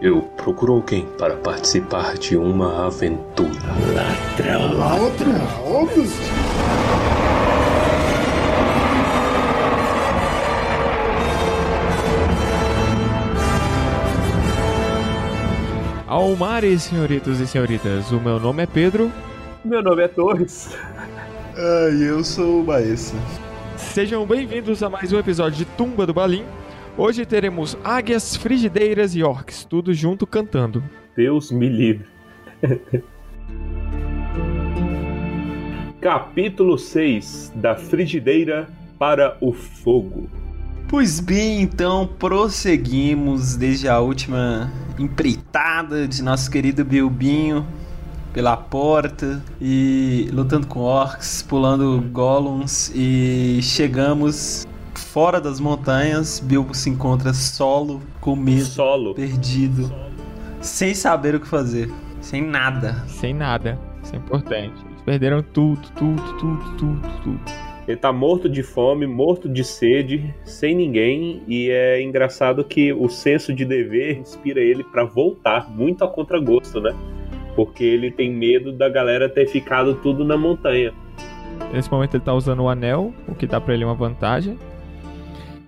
Eu procuro alguém para participar de uma aventura. Ladrão. Ladrão? Almares, senhoritos e senhoritas, o meu nome é Pedro. Meu nome é Torres. Ah, e eu sou o Baessa. Sejam bem-vindos a mais um episódio de Tumba do Balim. Hoje teremos águias, frigideiras e orcs, tudo junto cantando. Deus me livre. Capítulo 6 Da frigideira para o fogo. Pois bem, então prosseguimos desde a última empreitada de nosso querido Bilbinho pela porta e lutando com orcs, pulando golems e chegamos fora das montanhas. Bilbo se encontra solo, com medo, Solo. perdido, sem saber o que fazer, sem nada. Sem nada, isso é importante. Eles perderam tudo, tudo, tudo, tudo, tudo. Ele tá morto de fome, morto de sede, sem ninguém, e é engraçado que o senso de dever inspira ele pra voltar, muito a contragosto, né? Porque ele tem medo da galera ter ficado tudo na montanha. Nesse momento ele tá usando o anel, o que dá pra ele uma vantagem.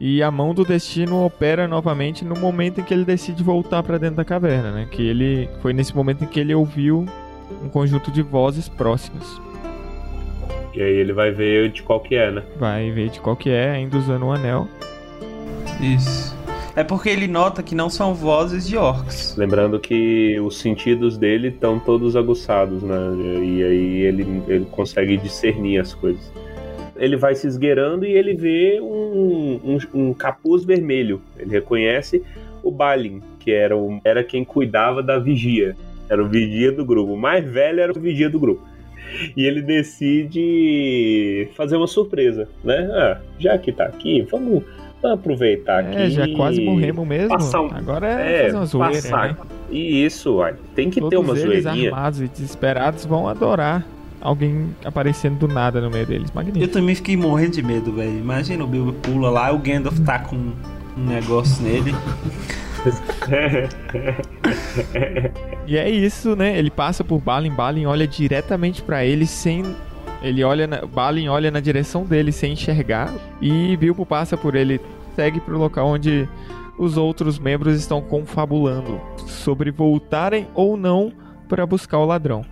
E a mão do destino opera novamente no momento em que ele decide voltar pra dentro da caverna, né? Que ele foi nesse momento em que ele ouviu um conjunto de vozes próximas. E aí ele vai ver de qual que é, né? Vai ver de qual que é, ainda usando o anel. Isso. É porque ele nota que não são vozes de orcs. Lembrando que os sentidos dele estão todos aguçados, né? E aí ele, ele consegue discernir as coisas. Ele vai se esgueirando e ele vê um, um, um capuz vermelho. Ele reconhece o Balin, que era, o, era quem cuidava da vigia. Era o vigia do grupo. O mais velho era o vigia do grupo. E ele decide fazer uma surpresa, né? Ah, já que tá aqui, vamos, vamos aproveitar aqui. É, já quase morremos mesmo. passar um- Agora é, fazer uma zoeira, passar. né? E isso, uai. Tem que ter Todos uma eles zoeirinha. armados e desesperados vão adorar alguém aparecendo do nada no meio deles. Eu Magnífico. também fiquei morrendo de medo, velho. Imagina o Bilbo pula lá, o Gandalf tá com um negócio nele. E é isso, né? Ele passa por Balin, Balin olha diretamente pra ele sem. Ele olha. Na... Balin olha na direção dele sem enxergar. E Bilbo passa por ele, segue pro local onde os outros membros estão confabulando sobre voltarem ou não para buscar o ladrão.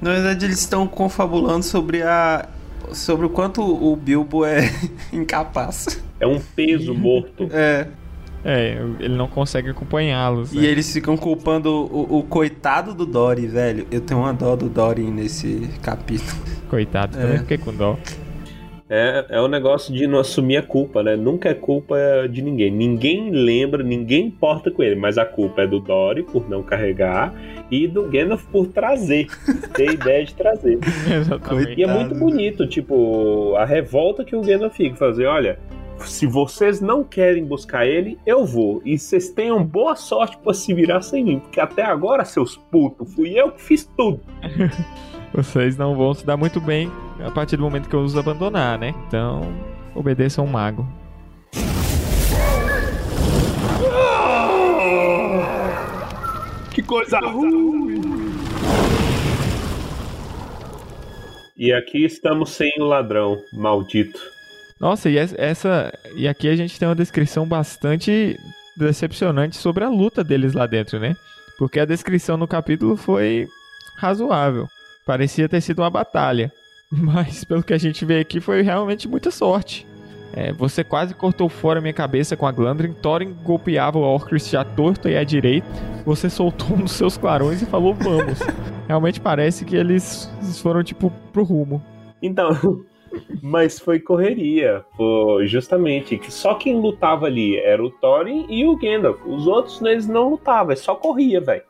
Na verdade, eles estão confabulando sobre a. sobre o quanto o Bilbo é incapaz. É um peso morto. É. É, ele não consegue acompanhá-los. E né? eles ficam culpando o, o coitado do Dory, velho. Eu tenho uma dó do Dory nesse capítulo. Coitado, É. também fiquei com dó. É, é um negócio de não assumir a culpa, né? Nunca é culpa de ninguém. Ninguém lembra, ninguém importa com ele, mas a culpa é do Dory por não carregar e do Gandalf por trazer, ter ideia de trazer. Exatamente. E é muito bonito, tipo, a revolta que o Gandalf fica, fazer, olha, se vocês não querem buscar ele, eu vou. E vocês tenham boa sorte pra se virar sem mim, porque até agora, seus putos, fui eu que fiz tudo. Vocês não vão se dar muito bem a partir do momento que eu os abandonar, né? Então, obedeçam o mago. Que coisa ruim! E aqui estamos sem o ladrão, maldito. Nossa, e es- essa. E aqui a gente tem uma descrição bastante decepcionante sobre a luta deles lá dentro, né? Porque a descrição no capítulo foi razoável. Parecia ter sido uma batalha. Mas pelo que a gente vê aqui foi realmente muita sorte. É, você quase cortou fora minha cabeça com a Glandrin. Thorin golpeava o Orcrist à torta e à direita. Você soltou um dos seus clarões e falou vamos. Realmente parece que eles foram tipo pro rumo. Então, mas foi correria, foi justamente que só quem lutava ali era o Thorin e o Gandalf. Os outros eles não lutavam, eles só corria, velho.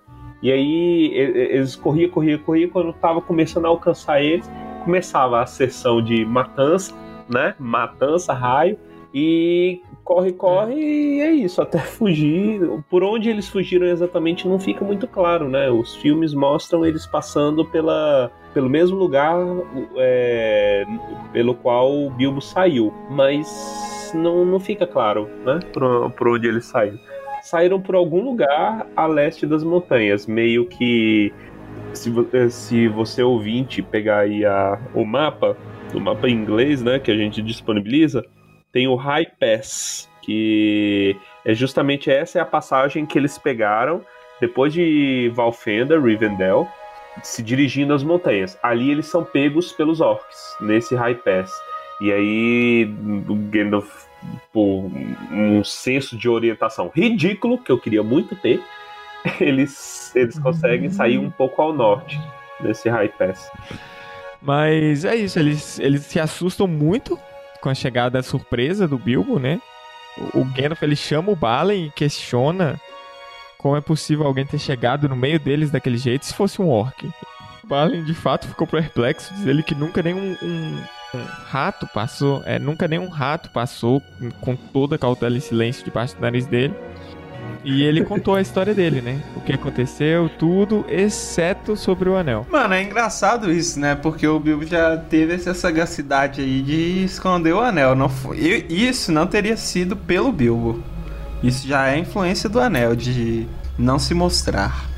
E aí eles corria, corria, corria quando tava começando a alcançar eles, começava a sessão de matança, né? Matança, raio e corre, corre e é isso, até fugir. Por onde eles fugiram exatamente não fica muito claro, né? Os filmes mostram eles passando pela, pelo mesmo lugar é, pelo qual o Bilbo saiu, mas não, não fica claro, né? Por, por onde ele saiu. saíram por algum lugar a leste das montanhas, meio que se, eh, se você ouvinte pegar aí a, o mapa, o mapa em inglês, né, que a gente disponibiliza, tem o High Pass, que é justamente essa é a passagem que eles pegaram depois de Valfenda, Rivendell, se dirigindo às montanhas. Ali eles são pegos pelos orcs, nesse High Pass. E aí o Gandalf, por um senso de orientação ridículo, que eu queria muito ter, eles, eles conseguem sair um pouco ao norte nesse High Pass. Mas é isso, eles, eles se assustam muito com a chegada surpresa do Bilbo, né? O, o Gandalf ele chama o Balin e questiona como é possível alguém ter chegado no meio deles daquele jeito se fosse um orc. O Balin de fato ficou perplexo, diz ele que nunca nem um, um, um rato passou, é, nunca nem um rato passou com toda a cautela e silêncio debaixo do nariz dele. E ele contou a história dele, né? O que aconteceu, tudo, exceto sobre o anel. Mano, é engraçado isso, né? Porque o Bilbo já teve essa sagacidade aí de esconder o anel. Não foi... Isso não teria sido pelo Bilbo. Isso já é influência do anel, de não se mostrar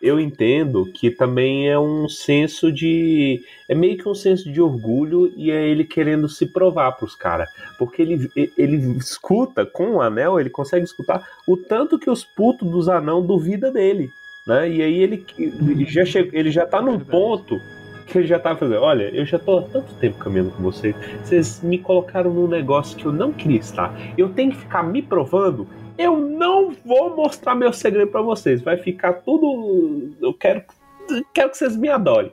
eu entendo que também é um senso de. É meio que um senso de orgulho e é ele querendo se provar pros caras. Porque ele, ele escuta, com o anel, ele consegue escutar o tanto que os putos dos anão duvida dele. Né? E aí ele, ele, já, chega, ele já tá num ponto que ele já tá fazendo, olha, eu já tô há tanto tempo caminhando com vocês, vocês me colocaram num negócio que eu não queria estar. Eu tenho que ficar me provando eu não vou mostrar meu segredo para vocês. Vai ficar tudo. Eu quero, quero que vocês me adorem.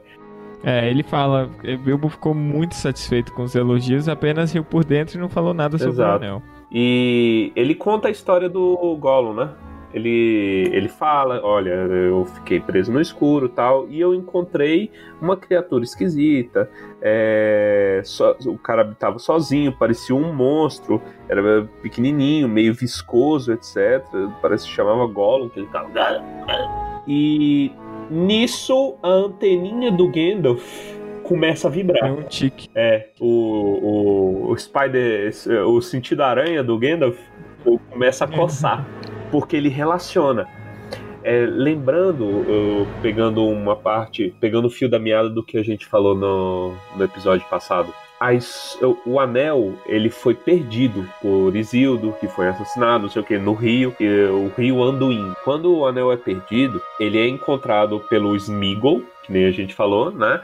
É, ele fala, Bilbo ficou muito satisfeito com os elogios, apenas riu por dentro e não falou nada sobre Exato. o anel. E ele conta a história do Gollum, né? Ele, ele fala: Olha, eu fiquei preso no escuro tal, e eu encontrei uma criatura esquisita. É, só, o cara habitava sozinho, parecia um monstro, era pequenininho, meio viscoso, etc. Parece que chamava Gollum, que ele tava. E nisso a anteninha do Gandalf começa a vibrar. É um tique. É, o, o, o Spider, o sentido aranha do Gandalf começa a coçar porque ele relaciona. É, lembrando, pegando uma parte, pegando o fio da meada do que a gente falou no, no episódio passado, as, o anel ele foi perdido por Isildo, que foi assassinado, não sei o que, no rio, o rio Anduin. Quando o anel é perdido, ele é encontrado pelo Smeagol, que nem a gente falou, né?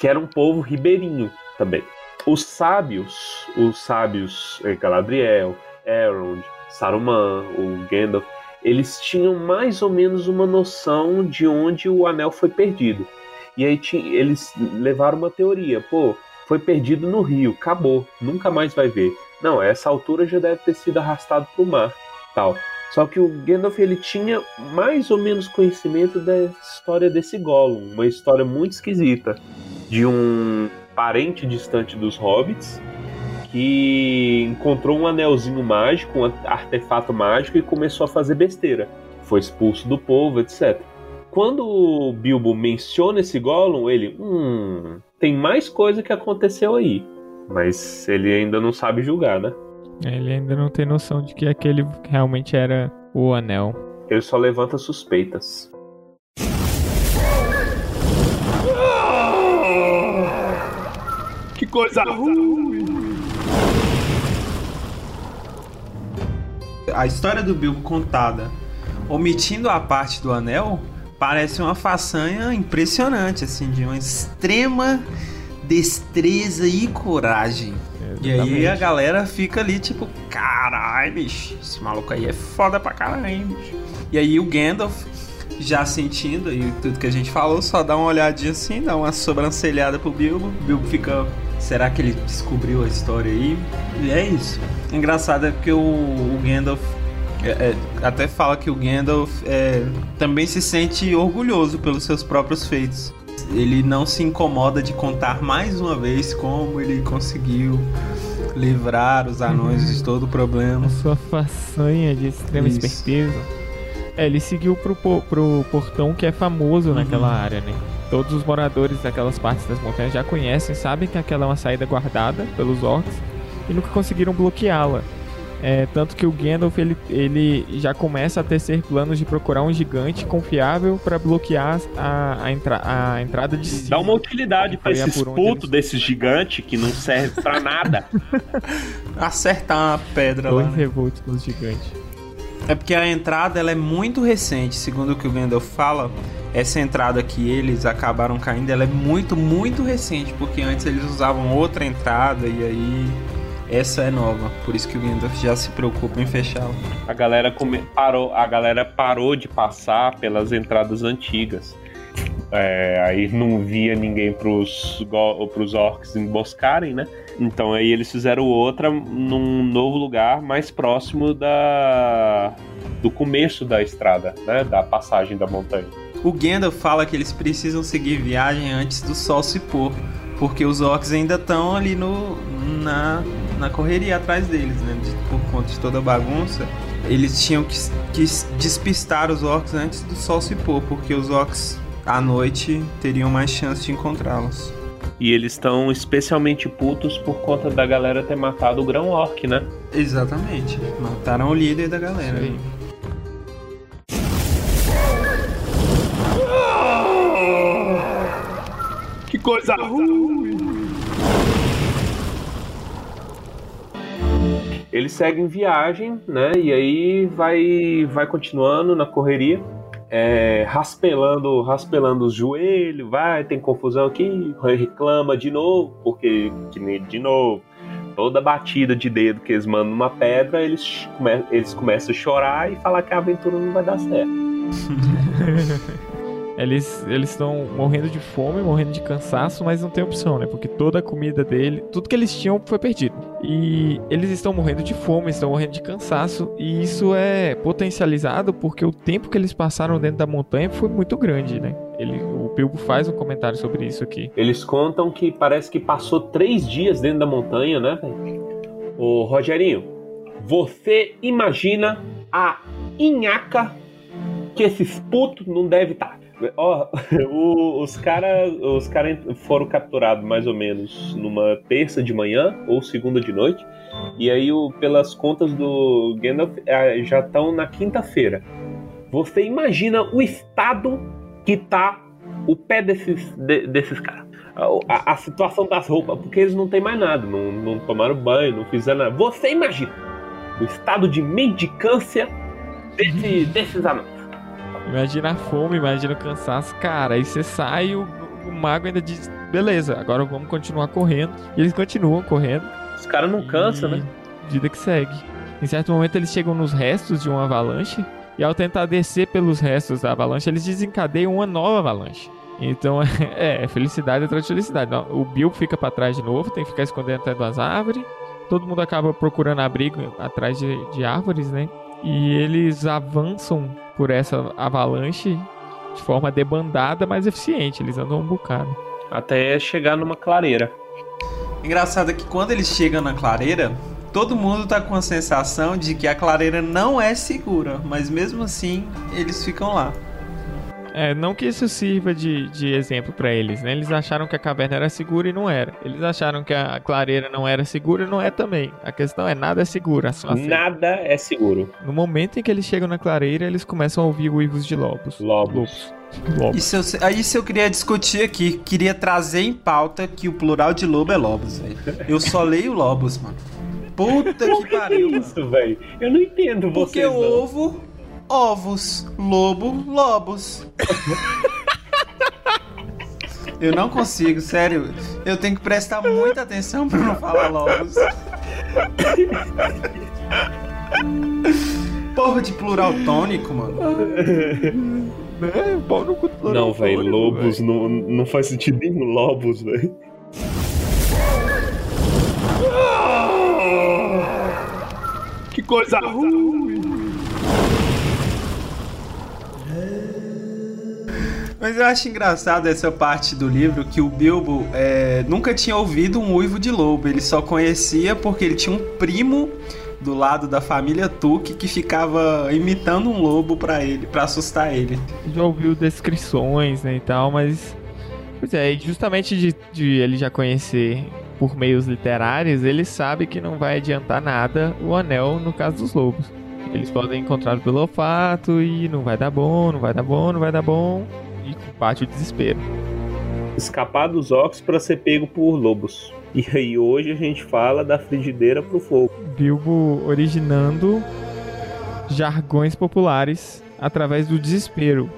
Que era um povo ribeirinho também. Os sábios, os sábios eh, Galadriel, Elrond, Saruman, o Gandalf, eles tinham mais ou menos uma noção de onde o anel foi perdido. E aí eles levaram uma teoria, pô, foi perdido no rio, acabou, nunca mais vai ver. Não, essa altura já deve ter sido arrastado para o mar, tal. Só que o Gandalf ele tinha mais ou menos conhecimento da história desse Gollum, uma história muito esquisita de um parente distante dos hobbits que encontrou um anelzinho mágico, um artefato mágico e começou a fazer besteira. Foi expulso do povo, etc. Quando o Bilbo menciona esse Gollum, ele, hum, tem mais coisa que aconteceu aí. Mas ele ainda não sabe julgar, né? Ele ainda não tem noção de que aquele realmente era o anel. Ele só levanta suspeitas. Que coisa ruim! A história do Bilbo contada, omitindo a parte do anel, parece uma façanha impressionante, assim, de uma extrema destreza e coragem. Exatamente. E aí a galera fica ali, tipo, caralho, bicho, esse maluco aí é foda pra caralho, bicho. E aí o Gandalf, já sentindo e tudo que a gente falou, só dá uma olhadinha assim, dá uma sobrancelhada pro Bilbo. O Bilbo fica Será que ele descobriu a história aí? E é isso. Engraçado é porque o, o Gandalf é, é, até fala que o Gandalf é, também se sente orgulhoso pelos seus próprios feitos. Ele não se incomoda de contar mais uma vez como ele conseguiu livrar os anões de todo o problema. A sua façanha de extrema Isso. esperteza. É, ele seguiu pro, pro portão que é famoso uhum. naquela área, né? Todos os moradores daquelas partes das montanhas já conhecem, sabem que aquela é uma saída guardada pelos orcs e nunca conseguiram bloqueá-la. É, tanto que o Gandalf ele, ele já começa a tecer planos de procurar um gigante confiável para bloquear a, a, entra, a entrada de Sirius. Dá uma utilidade pra Faria esses putos eles- desse gigante que não serve pra nada. Acertar uma pedra lá. Dois né? revoltos nos gigantes. É porque a entrada ela é muito recente, segundo o que o Gandalf fala. Essa entrada que eles acabaram caindo, ela é muito, muito recente, porque antes eles usavam outra entrada e aí essa é nova. Por isso que o Gandalf já se preocupa em fechá-la. A galera come- parou, a galera parou de passar pelas entradas antigas. É, aí não via ninguém pros, go- pros orcs emboscarem, né? Então aí eles fizeram outra num novo lugar mais próximo da do começo da estrada, né? Da passagem da montanha. O Gandalf fala que eles precisam seguir viagem antes do sol se pôr, porque os orcs ainda estão ali no, na, na correria atrás deles, né? De- por conta de toda a bagunça. Eles tinham que, que despistar os orcs antes do sol se pôr, porque os orcs à noite teriam mais chance de encontrá-los. E eles estão especialmente putos por conta da galera ter matado o grão orc, né? Exatamente. Mataram o líder da galera. Sim. Que coisa ruim. Eles seguem viagem, né? E aí vai, vai continuando na correria, é, raspelando, raspelando os joelhos, vai, tem confusão aqui, reclama de novo, porque de novo. Toda batida de dedo que eles mandam numa pedra, eles, come, eles começam a chorar e falar que a aventura não vai dar certo. Eles eles estão morrendo de fome, morrendo de cansaço, mas não tem opção, né? Porque toda a comida dele, tudo que eles tinham foi perdido. E eles estão morrendo de fome, estão morrendo de cansaço, e isso é potencializado porque o tempo que eles passaram dentro da montanha foi muito grande, né? Ele, o Bilbo faz um comentário sobre isso aqui. Eles contam que parece que passou três dias dentro da montanha, né, velho? Ô, Rogerinho, você imagina a inhaca que esses putos não devem estar. Ó, o- os caras os cara foram capturados mais ou menos numa terça de manhã ou segunda de noite. E aí, o- pelas contas do Gandalf, eh, já estão na quinta-feira. Você imagina o estado que tá o pé desses, de- desses caras. A, a- a situação das roupas, porque eles não têm mais nada, não, não tomaram banho, não fizeram nada. Você imagina o estado de mendicância desse, desses anões. Imagina a fome, imagina o cansaço. Cara, aí você sai e o, o mago ainda diz: beleza, agora vamos continuar correndo. E eles continuam correndo. Os caras não cansam, né? Vida que segue. Em certo momento eles chegam nos restos de uma avalanche. E ao tentar descer pelos restos da avalanche, eles desencadeiam uma nova avalanche. Então é, felicidade atrás de felicidade. O Bill fica pra trás de novo, tem que ficar escondendo atrás das árvores. Todo mundo acaba procurando abrigo atrás de, de árvores, né? E eles avançam por essa avalanche de forma debandada, mas eficiente. Eles andam um bocado. Até chegar numa clareira. Engraçado é que quando eles chegam na clareira, todo mundo tá com a sensação de que a clareira não é segura, mas mesmo assim eles ficam lá. É, não que isso sirva de, de exemplo pra eles, né? Eles acharam que a caverna era segura e não era. Eles acharam que a clareira não era segura e não é também. A questão é nada é segura, só assim. Nada é seguro. No momento em que eles chegam na clareira, eles começam a ouvir uivos de lobos. Lobos. Lobos. Isso eu, aí isso eu queria discutir aqui, queria trazer em pauta que o plural de lobo é lobos, velho. Eu só leio lobos, mano. Puta que Que pariu, isso, velho? Eu não entendo Porque vocês, o não. ovo, ovos, lobo, lobos. Eu não consigo, sério. Eu tenho que prestar muita atenção pra não falar lobos. Porra de plural tônico, mano. É, pau no cu do Não, velho, velho. lobos não, não faz sentido nenhum. Lobos, velho. Que coisa ruim. Mas eu acho engraçado essa parte do livro que o Bilbo é, nunca tinha ouvido um uivo de lobo. Ele só conhecia porque ele tinha um primo do lado da família Tuque que ficava imitando um lobo pra ele, para assustar ele. Já ouviu descrições, né, e tal, mas... Pois é, justamente de, de ele já conhecer por meios literários, ele sabe que não vai adiantar nada o anel no caso dos lobos. Eles podem encontrar pelo olfato e não vai dar bom, não vai dar bom, não vai dar bom. E bate o desespero. Escapar dos orcs para ser pego por lobos. E aí hoje a gente fala da frigideira pro fogo. Bilbo originando jargões populares através do desespero.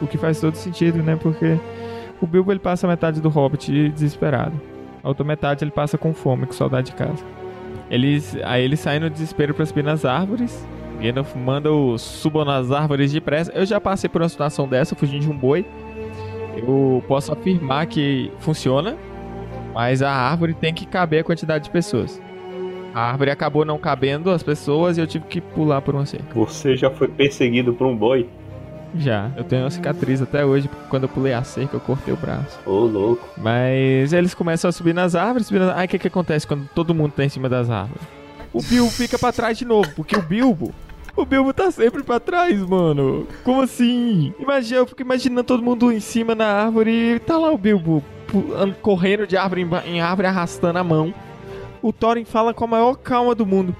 O que faz todo sentido, né? Porque o Bilbo ele passa metade do Hobbit desesperado. A outra metade ele passa com fome, com saudade de casa. Eles, aí ele sai no desespero para subir nas árvores. Gandalf manda os subam nas árvores depressa. Eu já passei por uma situação dessa, fugindo de um boi. Eu posso afirmar que funciona, mas a árvore tem que caber a quantidade de pessoas. A árvore acabou não cabendo as pessoas e eu tive que pular por uma cerca. Você já foi perseguido por um boi? Já, eu tenho uma cicatriz até hoje, porque quando eu pulei a cerca eu cortei o braço. Ô, louco. Mas eles começam a subir nas árvores, subir nas... Aí o que, que acontece quando todo mundo tá em cima das árvores? O Bilbo fica pra trás de novo, porque o Bilbo. O Bilbo tá sempre pra trás, mano. Como assim? Imagina, eu fico imaginando todo mundo em cima na árvore e tá lá o Bilbo correndo de árvore em árvore, arrastando a mão. O Thorin fala com a maior calma do mundo.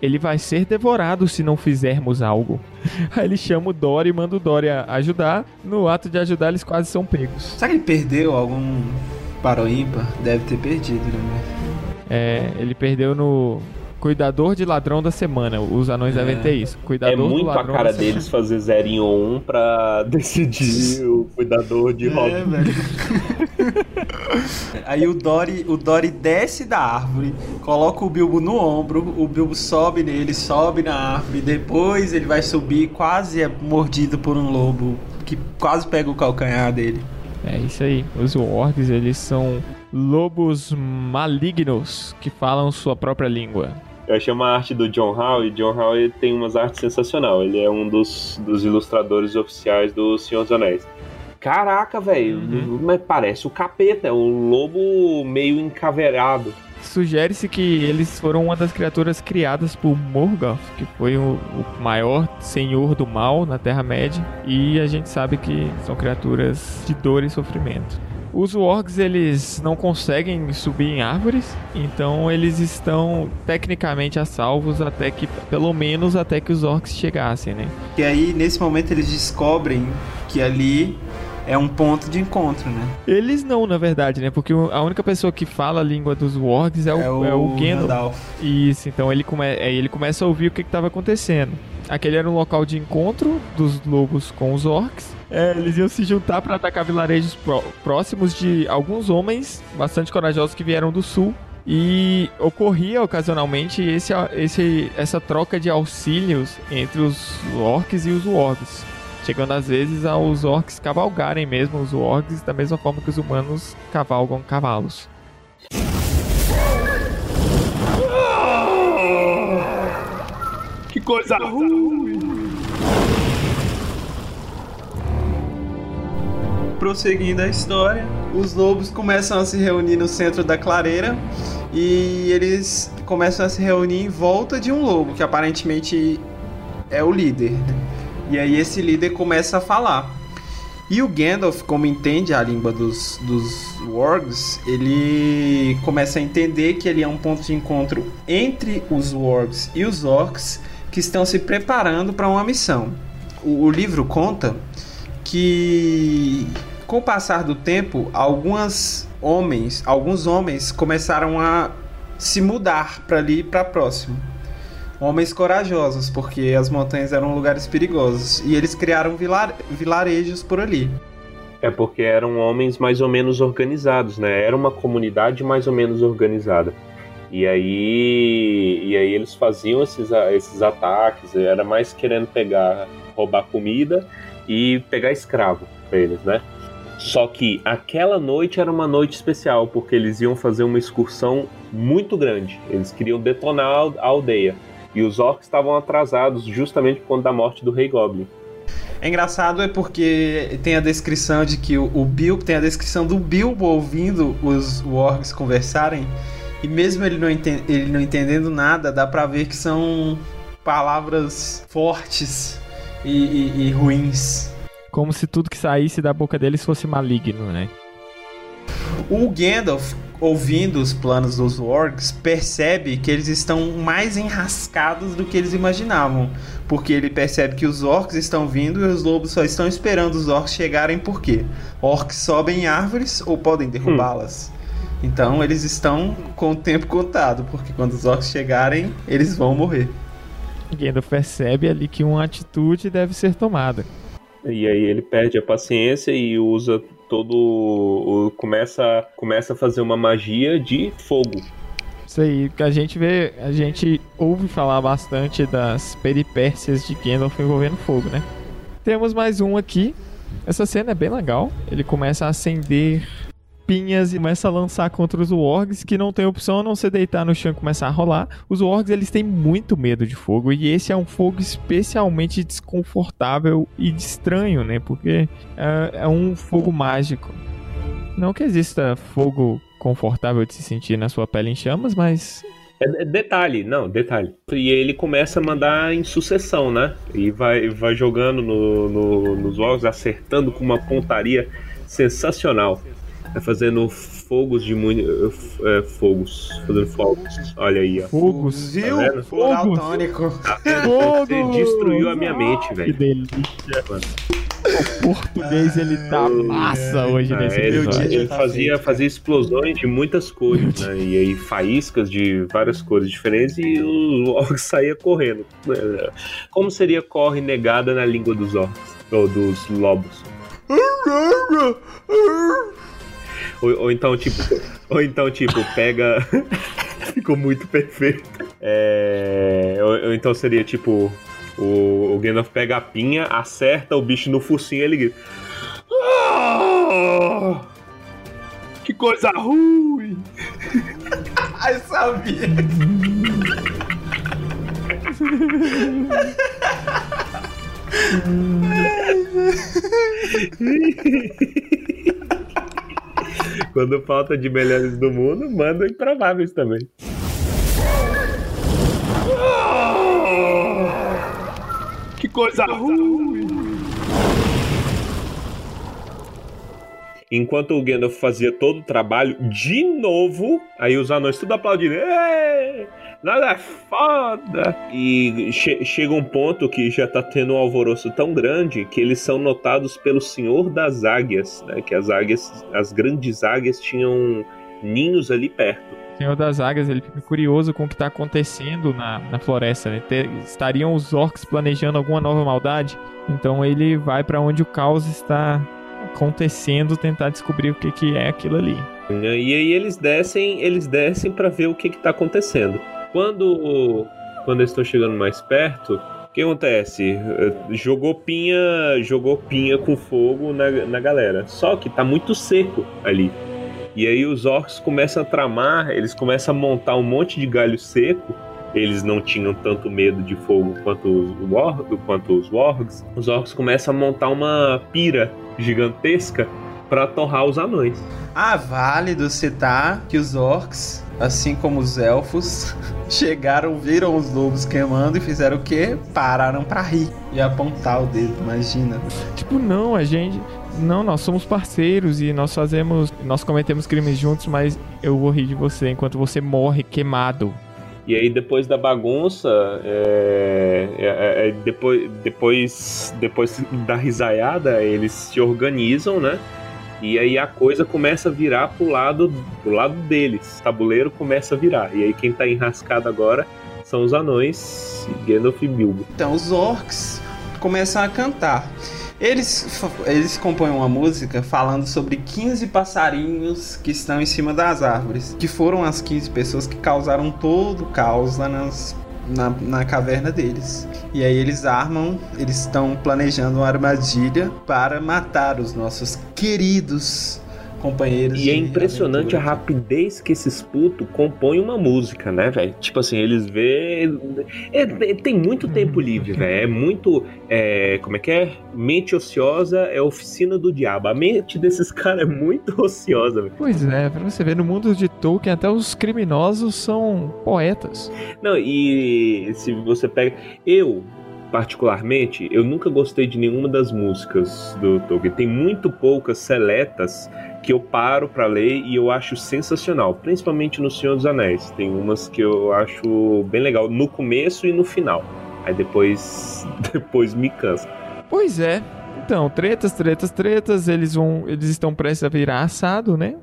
Ele vai ser devorado se não fizermos algo. Aí ele chama o Dory e manda o Dory ajudar. No ato de ajudar, eles quase são pegos. Será que ele perdeu algum para o ímpar? Deve ter perdido, né? É, ele perdeu no Cuidador de Ladrão da Semana. Os anões É. devem ter isso. É Cuidador do muito a cara da semana. deles fazer 0 em 1 pra decidir o cuidador de. É, velho. Aí o Dory, o Dory desce da árvore, coloca o Bilbo no ombro, o Bilbo sobe nele, sobe na árvore, depois ele vai subir, quase é mordido por um lobo que quase pega o calcanhar dele. É isso aí. Os orcs, eles são lobos malignos que falam sua própria língua. Eu achei uma arte do John Howe, John Howe tem umas artes sensacional. Ele é um dos, dos ilustradores oficiais do Senhor dos Anéis. Caraca, velho, Uhum. mas parece o capeta, é um lobo meio encaveirado. Sugere-se que eles foram uma das criaturas criadas por Morgoth, que foi o, o maior senhor do mal na Terra-média, e a gente sabe que são criaturas de dor e sofrimento. Os orcs eles não conseguem subir em árvores, então eles estão tecnicamente a salvos até que, pelo menos até que os orcs chegassem, né? E aí, nesse momento, eles descobrem que ali é um ponto de encontro, né? Eles não, na verdade, né? Porque o- a única pessoa que fala a língua dos wargs é o, é o, Gandalf. Gandalf. Isso, então ele, come... aí ele começa a ouvir o que estava acontecendo. Aquele era um local de encontro dos lobos com os orcs. É, eles iam se juntar para atacar vilarejos pró- próximos de alguns homens bastante corajosos que vieram do sul. E ocorria ocasionalmente esse, esse, essa troca de auxílios entre os orcs e os wargs. Chegando às vezes aos orcs cavalgarem mesmo os wargs da mesma forma que os humanos cavalgam cavalos. Coisa ruim. Prosseguindo a história, os lobos começam a se reunir no centro da clareira e eles começam a se reunir em volta de um lobo, que aparentemente é o líder. E aí esse líder começa a falar. E o Gandalf, como entende a língua dos, dos wargs, ele começa a entender que ele é um ponto de encontro entre os wargs e os orcs que estão se preparando para uma missão. O, o livro conta que com o passar do tempo, algumas homens, alguns homens começaram a se mudar para ali para próximo. Homens corajosos, porque as montanhas eram lugares perigosos e eles criaram vilar- vilarejos por ali. É porque eram homens mais ou menos organizados, né? Era uma comunidade mais ou menos organizada. E aí, e aí eles faziam esses, esses ataques, era mais querendo pegar, roubar comida e pegar escravo pra eles, né? Só que aquela noite era uma noite especial, porque eles iam fazer uma excursão muito grande. Eles queriam detonar a al- a aldeia. E os orcs estavam atrasados justamente por conta da morte do Rei Goblin. É engraçado é porque tem a descrição de que o, o tem a descrição do Bilbo ouvindo os wargs conversarem e mesmo ele não, ele não entendendo nada, dá pra ver que são palavras fortes e, e- e ruins. Como se tudo que saísse da boca deles fosse maligno, né? O Gandalf, ouvindo os planos dos orcs, percebe que eles estão mais enrascados do que eles imaginavam. Porque ele percebe que os orcs estão vindo e os lobos só estão esperando os orcs chegarem por quê? Orcs sobem em árvores ou podem derrubá-las. Então eles estão com o tempo contado, porque quando os orcs chegarem, eles vão morrer. Gandalf percebe ali que uma atitude deve ser tomada. E aí ele perde a paciência e usa todo. o- começa, começa a fazer uma magia de fogo. Isso aí, que a gente vê, a gente ouve falar bastante das peripécias de Gandalf envolvendo fogo, né? Temos mais um aqui. Essa cena é bem legal. Ele começa a acender pinhas e começa a lançar contra os wargs, que não tem opção a não ser deitar no chão e começar a rolar. Os wargs, eles têm muito medo de fogo, e esse é um fogo especialmente desconfortável e estranho, né? Porque é, é um fogo mágico. Não que exista fogo confortável de se sentir na sua pele em chamas, mas É, é detalhe, não, detalhe. E ele começa a mandar em sucessão, né? E vai, vai jogando no, no- nos jogos, acertando com uma pontaria sensacional. Vai fazendo fogos de muito. É, fogos. Fazendo fogos. Olha aí, ó. fogos. Viu? vendo? Floral Fogos. tônico. Fogos! Você destruiu a minha mente, Que velho. delícia. O português, ele tá massa hoje Ah, nesse ele, meu episódio. dia ele tá fazia, fazia explosões de muitas cores, né? E aí faíscas de várias cores diferentes e os orcs saía correndo. Como seria corre negada na língua dos orcs? Ou dos lobos? Ou, ou então, tipo. Ou então, tipo, pega. Ficou muito perfeito. É, ou, ou então seria tipo. O, o Gandalf pega a pinha, acerta o bicho no focinho e ele grita. "Ah!" Que coisa ruim! Ai, sabia. Quando falta de melhores do mundo, manda improváveis também. Que coisa ruim! Enquanto o Gandalf fazia todo o trabalho, de novo, aí os anões tudo aplaudindo. Ei, nada é foda! E che- chega um ponto que já tá tendo um alvoroço tão grande que eles são notados pelo Senhor das Águias, né? Que as águias, as grandes águias tinham ninhos ali perto. O Senhor das Águias, ele fica curioso com o que tá acontecendo na, na floresta, né? Ter- estariam os orcs planejando alguma nova maldade? Então ele vai pra onde o caos está acontecendo, tentar descobrir o que, que é aquilo ali. E aí eles descem, eles descem para ver o que que tá acontecendo. Quando quando eles estão chegando mais perto, o que acontece? Jogou pinha, jogou pinha com fogo na, na galera. Só que tá muito seco ali. E aí os orcs começam a tramar, eles começam a montar um monte de galho seco. Eles não tinham tanto medo de fogo quanto os, war, quanto os. Os orcs começam a montar uma pira gigantesca para torrar os anões. Ah, válido citar que os orcs, assim como os elfos, chegaram, viram os lobos queimando e fizeram o quê? Pararam pra rir e apontar o dedo, imagina. Tipo, não, a gente. Não, nós somos parceiros e nós fazemos. Nós cometemos crimes juntos, mas eu vou rir de você enquanto você morre queimado. E aí depois da bagunça, é, é, é, depois, depois, depois da risaiada, eles se organizam, né? E aí a coisa começa a virar pro lado, pro lado deles. O tabuleiro começa a virar. E aí quem tá enrascado agora são os anões, Gandalf e Bilbo. Então os orcs começam a cantar. Eles, eles compõem uma música falando sobre 15 passarinhos que estão em cima das árvores, que foram as 15 pessoas que causaram todo o caos lá nas, na, na caverna deles. E aí eles armam, eles estão planejando uma armadilha para matar os nossos queridos companheiros. E é impressionante a aventura. rapidez que esses putos compõem uma música, né, velho? Tipo assim, eles vê. é- é- tem muito tempo livre, velho. É muito. é, como é que é? Mente ociosa é oficina do diabo. A mente desses caras é muito ociosa, velho. Pois é, pra você ver, no mundo de Tolkien, até os criminosos são poetas. Não, e se você pega. Eu. particularmente, eu nunca gostei de nenhuma das músicas do Tolkien. Tem muito poucas seletas que eu paro para ler e eu acho sensacional, principalmente no Senhor dos Anéis. Tem umas que eu acho bem legal no começo e no final. Aí depois depois me cansa. Pois é. Então, tretas, tretas, tretas, eles vão, eles estão prestes a virar assado, né?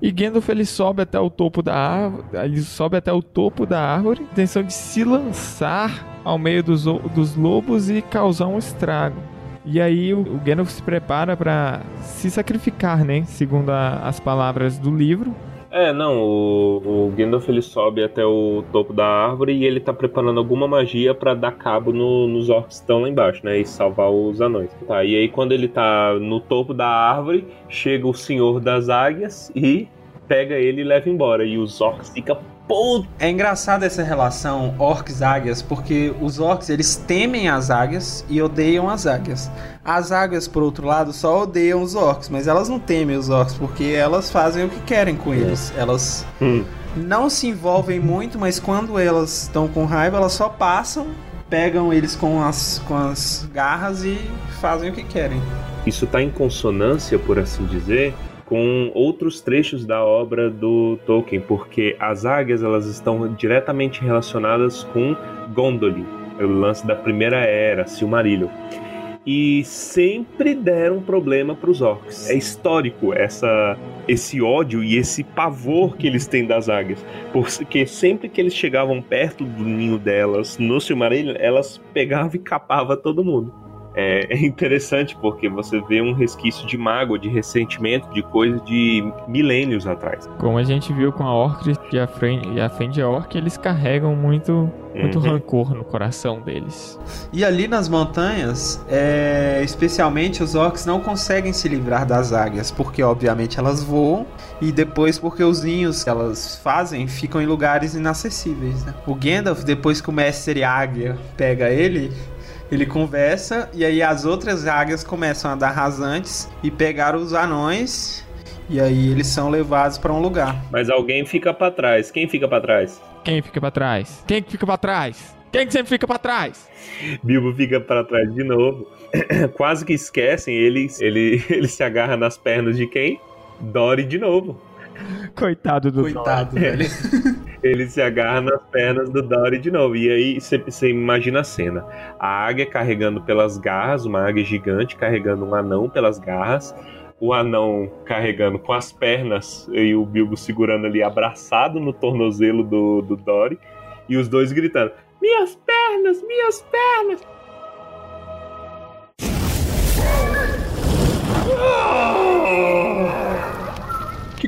E Gandalf ele sobe até o topo da árvore, ele sobe até o topo da árvore, intenção de se lançar ao meio dos, dos lobos e causar um estrago. E aí o, o Gandalf se prepara para se sacrificar, né? Segundo a, as palavras do livro. É, não, o, o Gandalf ele sobe até o topo da árvore e ele tá preparando alguma magia para dar cabo no, nos orcs que estão lá embaixo, né? E salvar os anões. Tá, e aí quando ele tá no topo da árvore, chega o Senhor das Águias e pega ele e leva embora. E os orcs ficam É engraçada essa relação orcs-águias, porque os orcs eles temem as águias e odeiam as águias. As águias, por outro lado, só odeiam os orcs, mas elas não temem os orcs porque elas fazem o que querem com eles. Elas Hum. não se envolvem muito, mas quando elas estão com raiva, elas só passam, pegam eles com as, com as garras e fazem o que querem. Isso tá em consonância, por assim dizer, com outros trechos da obra do Tolkien, porque as águias elas estão diretamente relacionadas com Gondolin, o lance da primeira era, Silmarillion. E sempre deram problema para os orcs. É histórico essa esse ódio e esse pavor que eles têm das águias, porque sempre que eles chegavam perto do ninho delas no Silmarillion, elas pegavam e capavam todo mundo. É, é interessante porque você vê um resquício de mágoa, de ressentimento, de coisa de milênios atrás. Como a gente viu com a Orc e a Fen- e a Fend Orc, eles carregam muito, muito Uhum. rancor no coração deles. E ali nas montanhas, é, especialmente os orcs não conseguem se livrar das águias, porque obviamente elas voam e depois porque os ninhos que elas fazem ficam em lugares inacessíveis. né? O Gandalf, depois que o mestre águia pega ele, ele conversa e aí as outras águias começam a dar rasantes e pegar os anões e aí eles são levados para um lugar. Mas alguém fica pra trás. Quem fica pra trás? Quem fica pra trás? Quem que fica pra trás? Quem que sempre fica pra trás? Bilbo fica pra trás de novo. Quase que esquecem, ele, ele, ele se agarra nas pernas de quem? Dory de novo. Coitado do Coitado, velho. Ele se agarra nas pernas do Dory de novo. E aí você imagina a cena: a águia carregando pelas garras, uma águia gigante carregando um anão pelas garras, o anão carregando com as pernas e o Bilbo segurando ali abraçado no tornozelo do, do Dory, e os dois gritando: Minhas pernas, minhas pernas!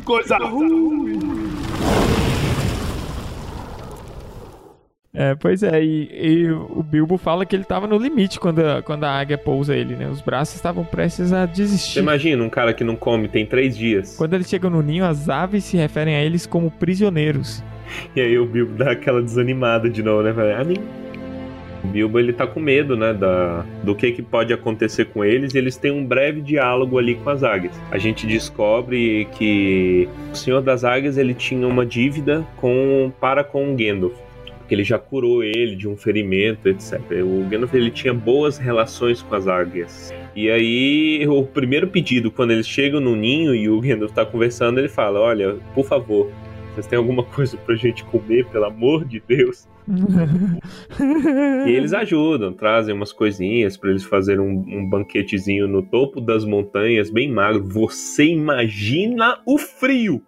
Coisa ruim! É, pois é, e, e o Bilbo fala que ele tava no limite quando a, quando a águia pousa ele, né? Os braços estavam prestes a Você desistir. imagina um cara que não come tem três dias. Quando eles chegam no ninho, as aves se referem a eles como prisioneiros. E aí o Bilbo dá aquela desanimada de novo, né? Fala, "Ah, nem-" O Bilbo ele tá com medo, né, da, do que, que pode acontecer com eles. E eles têm um breve diálogo ali com as águias. A gente descobre que o Senhor das Águias ele tinha uma dívida com para com o Gandalf. Porque ele já curou ele de um ferimento, etc. O Gandalf ele tinha boas relações com as águias. E aí, o primeiro pedido, quando eles chegam no ninho e o Gandalf tá conversando, ele fala: Olha, por favor, vocês têm alguma coisa pra gente comer, pelo amor de Deus? E eles ajudam, trazem umas coisinhas pra eles fazerem um, um banquetezinho no topo das montanhas, bem magro. Você imagina o frio!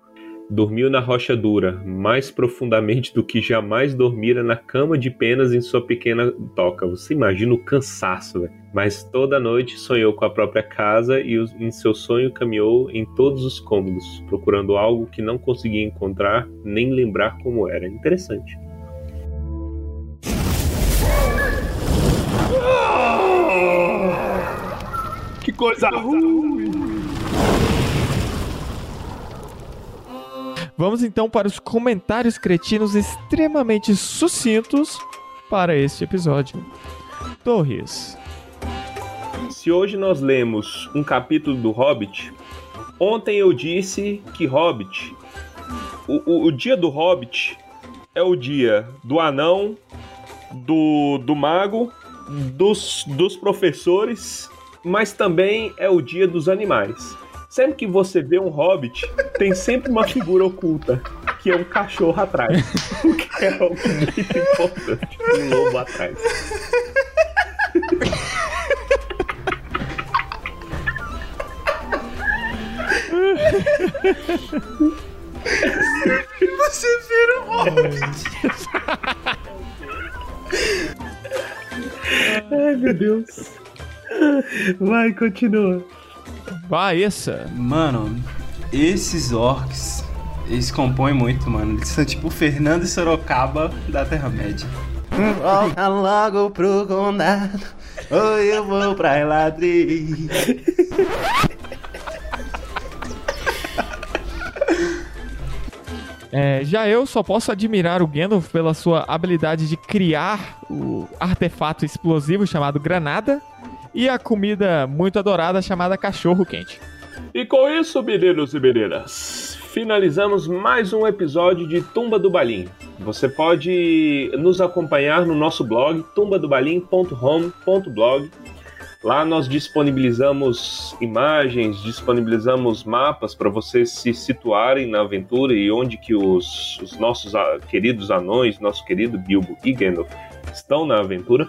Dormiu na rocha dura, mais profundamente do que jamais dormira na cama de penas em sua pequena toca. Você imagina o cansaço, velho. Mas toda noite sonhou com a própria casa e em seu sonho caminhou em todos os cômodos, procurando algo que não conseguia encontrar nem lembrar como era. Interessante. Que coisa ruim! Vamos então para os comentários cretinos extremamente sucintos para este episódio. Torres. Se hoje nós lemos um capítulo do Hobbit, ontem eu disse que Hobbit, o, o, o dia do Hobbit é o dia do anão, do, do mago dos, dos professores, mas também é o dia dos animais. Sempre que você vê um hobbit, tem sempre uma figura oculta, que é um cachorro atrás. O que é algo muito importante. Um lobo atrás. Você vira um hobbit. Ai, meu Deus. Vai, continua. Vai, essa. Mano, esses orcs, eles compõem muito, mano. Eles são tipo o Fernando e Sorocaba da Terra-média. Volta logo pro condado, ou eu vou pra Eladri. É, já eu só posso admirar o Gandalf pela sua habilidade de criar o artefato explosivo chamado granada e a comida muito adorada chamada cachorro quente. E com isso, meninos e meninas, finalizamos mais um episódio de Tumba do Balim. Você pode nos acompanhar no nosso blog tumbadobalim.home.blog. Lá nós disponibilizamos imagens, disponibilizamos mapas para vocês se situarem na aventura e onde que os, os nossos queridos anões, nosso querido Bilbo e Gandalf estão na aventura.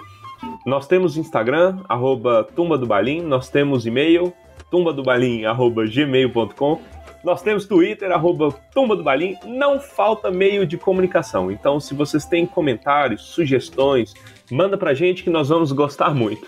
Nós temos Instagram, arroba Tumba do Balim, nós temos e-mail, tumbadobalim, arroba gmail.com, nós temos Twitter, arroba Tumba do Balim, não falta meio de comunicação. Então, se vocês têm comentários, sugestões, manda pra gente que nós vamos gostar muito.